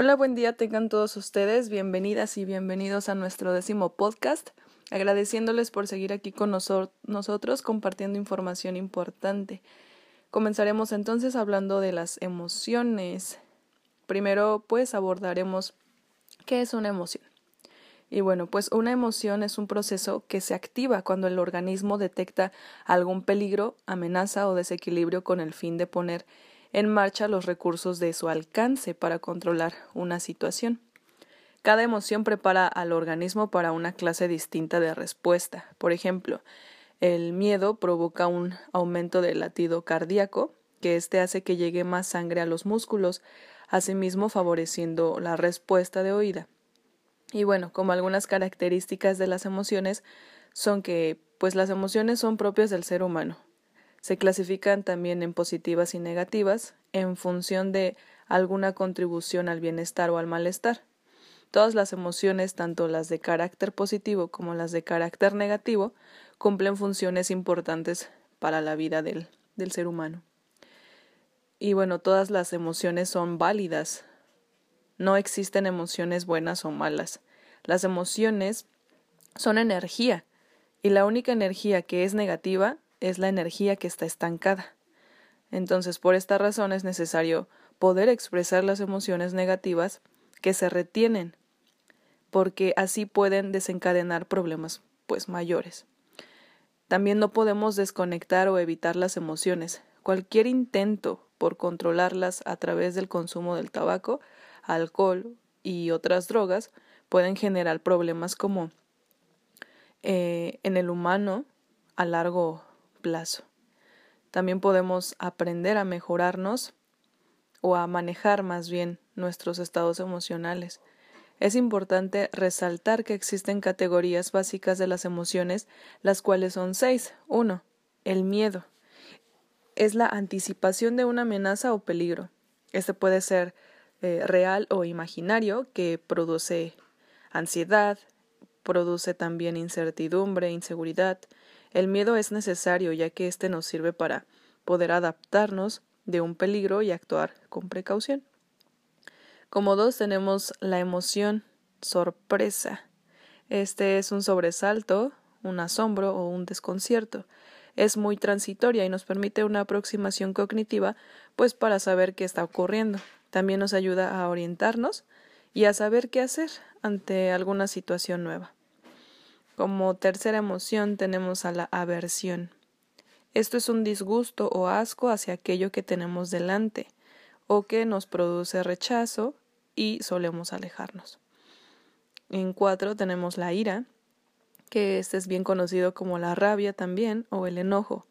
Hola, buen día tengan todos ustedes, bienvenidas y bienvenidos a nuestro décimo podcast, agradeciéndoles por seguir aquí con nosotros compartiendo información importante. Comenzaremos entonces hablando de las emociones. Primero, pues abordaremos qué es una emoción. Y bueno, pues una emoción es un proceso que se activa cuando el organismo detecta algún peligro, amenaza o desequilibrio con el fin de poner en marcha los recursos de su alcance para controlar una situación. Cada emoción prepara al organismo para una clase distinta de respuesta. Por ejemplo, el miedo provoca un aumento del latido cardíaco, que éste hace que llegue más sangre a los músculos, asimismo favoreciendo la respuesta de oída. Y bueno, como algunas características de las emociones son que pues las emociones son propias del ser humano, se clasifican también en positivas y negativas en función de alguna contribución al bienestar o al malestar. Todas las emociones, tanto las de carácter positivo como las de carácter negativo, cumplen funciones importantes para la vida del, del ser humano. Y bueno, todas las emociones son válidas. No existen emociones buenas o malas. Las emociones son energía, y la única energía que es negativa es la energía que está estancada. Entonces, por esta razón es necesario poder expresar las emociones negativas que se retienen, porque así pueden desencadenar problemas pues mayores. También no podemos desconectar o evitar las emociones. Cualquier intento por controlarlas a través del consumo del tabaco, alcohol y otras drogas pueden generar problemas como eh, en el humano a largo plazo. También podemos aprender a mejorarnos o a manejar más bien nuestros estados emocionales. Es importante resaltar que existen categorías básicas de las emociones, las cuales son seis. Uno, el miedo. Es la anticipación de una amenaza o peligro. Este puede ser eh, real o imaginario, que produce ansiedad, produce también incertidumbre, inseguridad, el miedo es necesario ya que éste nos sirve para poder adaptarnos de un peligro y actuar con precaución. Como dos tenemos la emoción sorpresa. Este es un sobresalto, un asombro o un desconcierto. Es muy transitoria y nos permite una aproximación cognitiva, pues para saber qué está ocurriendo. También nos ayuda a orientarnos y a saber qué hacer ante alguna situación nueva. Como tercera emoción tenemos a la aversión. Esto es un disgusto o asco hacia aquello que tenemos delante o que nos produce rechazo y solemos alejarnos. En cuatro tenemos la ira, que este es bien conocido como la rabia también o el enojo,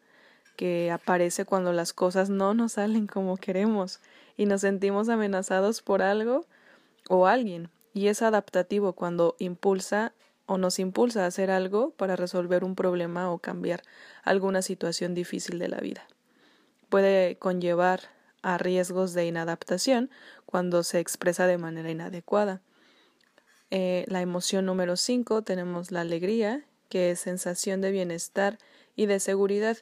que aparece cuando las cosas no nos salen como queremos y nos sentimos amenazados por algo o alguien, y es adaptativo cuando impulsa o nos impulsa a hacer algo para resolver un problema o cambiar alguna situación difícil de la vida. Puede conllevar a riesgos de inadaptación cuando se expresa de manera inadecuada. Eh, la emoción número 5 tenemos la alegría, que es sensación de bienestar y de seguridad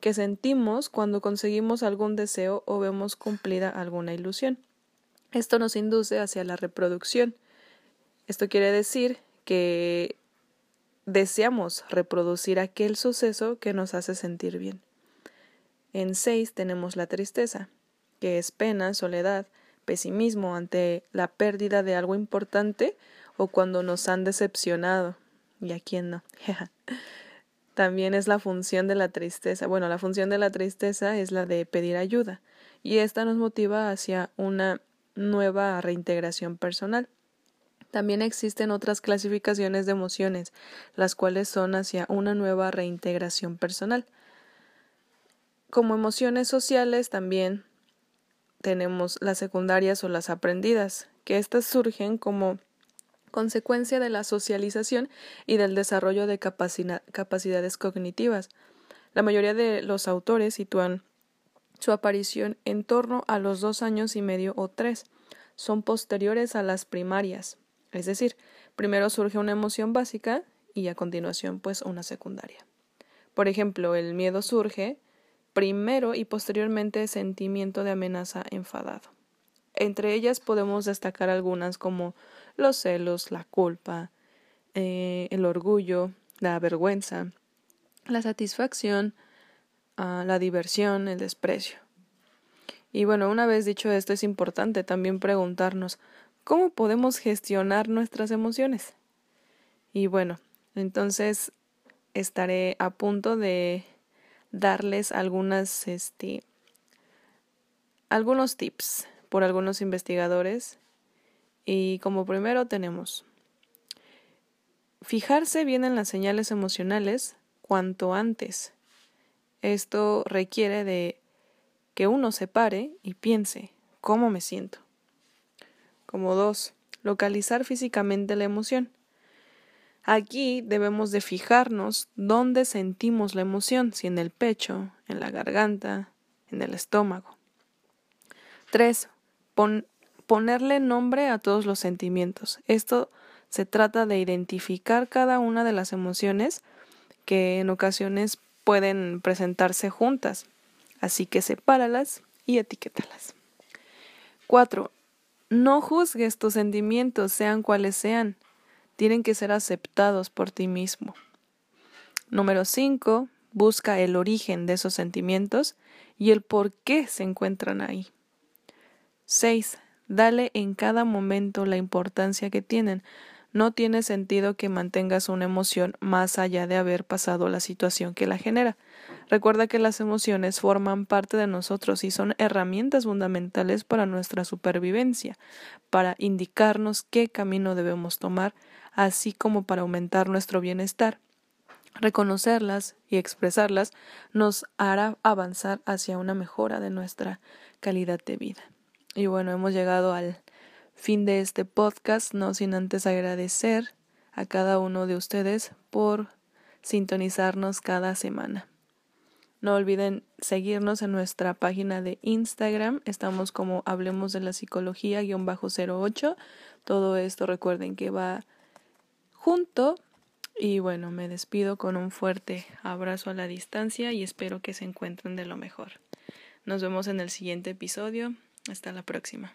que sentimos cuando conseguimos algún deseo o vemos cumplida alguna ilusión. Esto nos induce hacia la reproducción. Esto quiere decir que deseamos reproducir aquel suceso que nos hace sentir bien. En seis tenemos la tristeza, que es pena, soledad, pesimismo ante la pérdida de algo importante o cuando nos han decepcionado. ¿Y a quién no? También es la función de la tristeza. Bueno, la función de la tristeza es la de pedir ayuda y esta nos motiva hacia una nueva reintegración personal. También existen otras clasificaciones de emociones, las cuales son hacia una nueva reintegración personal. Como emociones sociales también tenemos las secundarias o las aprendidas, que éstas surgen como consecuencia de la socialización y del desarrollo de capacidades cognitivas. La mayoría de los autores sitúan su aparición en torno a los dos años y medio o tres. Son posteriores a las primarias. Es decir, primero surge una emoción básica y a continuación pues una secundaria. Por ejemplo, el miedo surge primero y posteriormente sentimiento de amenaza enfadado. Entre ellas podemos destacar algunas como los celos, la culpa, eh, el orgullo, la vergüenza, la satisfacción, ah, la diversión, el desprecio. Y bueno, una vez dicho esto, es importante también preguntarnos cómo podemos gestionar nuestras emociones. Y bueno, entonces estaré a punto de darles este, algunos tips por algunos investigadores. Y como primero tenemos fijarse bien en las señales emocionales cuanto antes. Esto requiere de que uno se pare y piense cómo me siento. Como dos, localizar físicamente la emoción. Aquí debemos de fijarnos dónde sentimos la emoción, si en el pecho, en la garganta, en el estómago. 3. ponerle nombre a todos los sentimientos. Esto se trata de identificar cada una de las emociones que en ocasiones pueden presentarse juntas. Así que sepáralas y etiquétalas. 4. No juzgues tus sentimientos, sean cuales sean tienen que ser aceptados por ti mismo. Número 5. Busca el origen de esos sentimientos y el por qué se encuentran ahí. 6. Dale en cada momento la importancia que tienen. No tiene sentido que mantengas una emoción más allá de haber pasado la situación que la genera. Recuerda que las emociones forman parte de nosotros y son herramientas fundamentales para nuestra supervivencia, para indicarnos qué camino debemos tomar así como para aumentar nuestro bienestar. Reconocerlas y expresarlas nos hará avanzar hacia una mejora de nuestra calidad de vida. Y bueno, hemos llegado al fin de este podcast, no sin antes agradecer a cada uno de ustedes por sintonizarnos cada semana. No olviden seguirnos en nuestra página de Instagram. Estamos como Hablemos de la Psicología-08. Todo esto recuerden que va junto. Y bueno, me despido con un fuerte abrazo a la distancia y espero que se encuentren de lo mejor. Nos vemos en el siguiente episodio. Hasta la próxima.